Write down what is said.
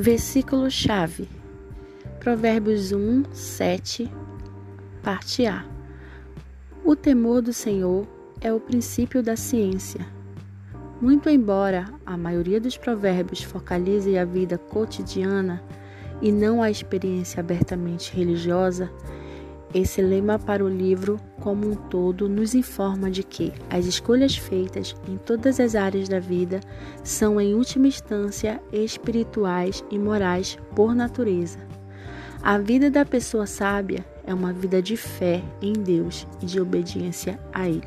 Versículo-chave. Provérbios 1, 7, parte A. O temor do Senhor é o princípio da ciência. Muito embora a maioria dos provérbios focalize a vida cotidiana e não a experiência abertamente religiosa, esse lema para o livro como um todo nos informa de que as escolhas feitas em todas as áreas da vida são, em última instância, espirituais e morais por natureza. A vida da pessoa sábia é uma vida de fé em Deus e de obediência a Ele.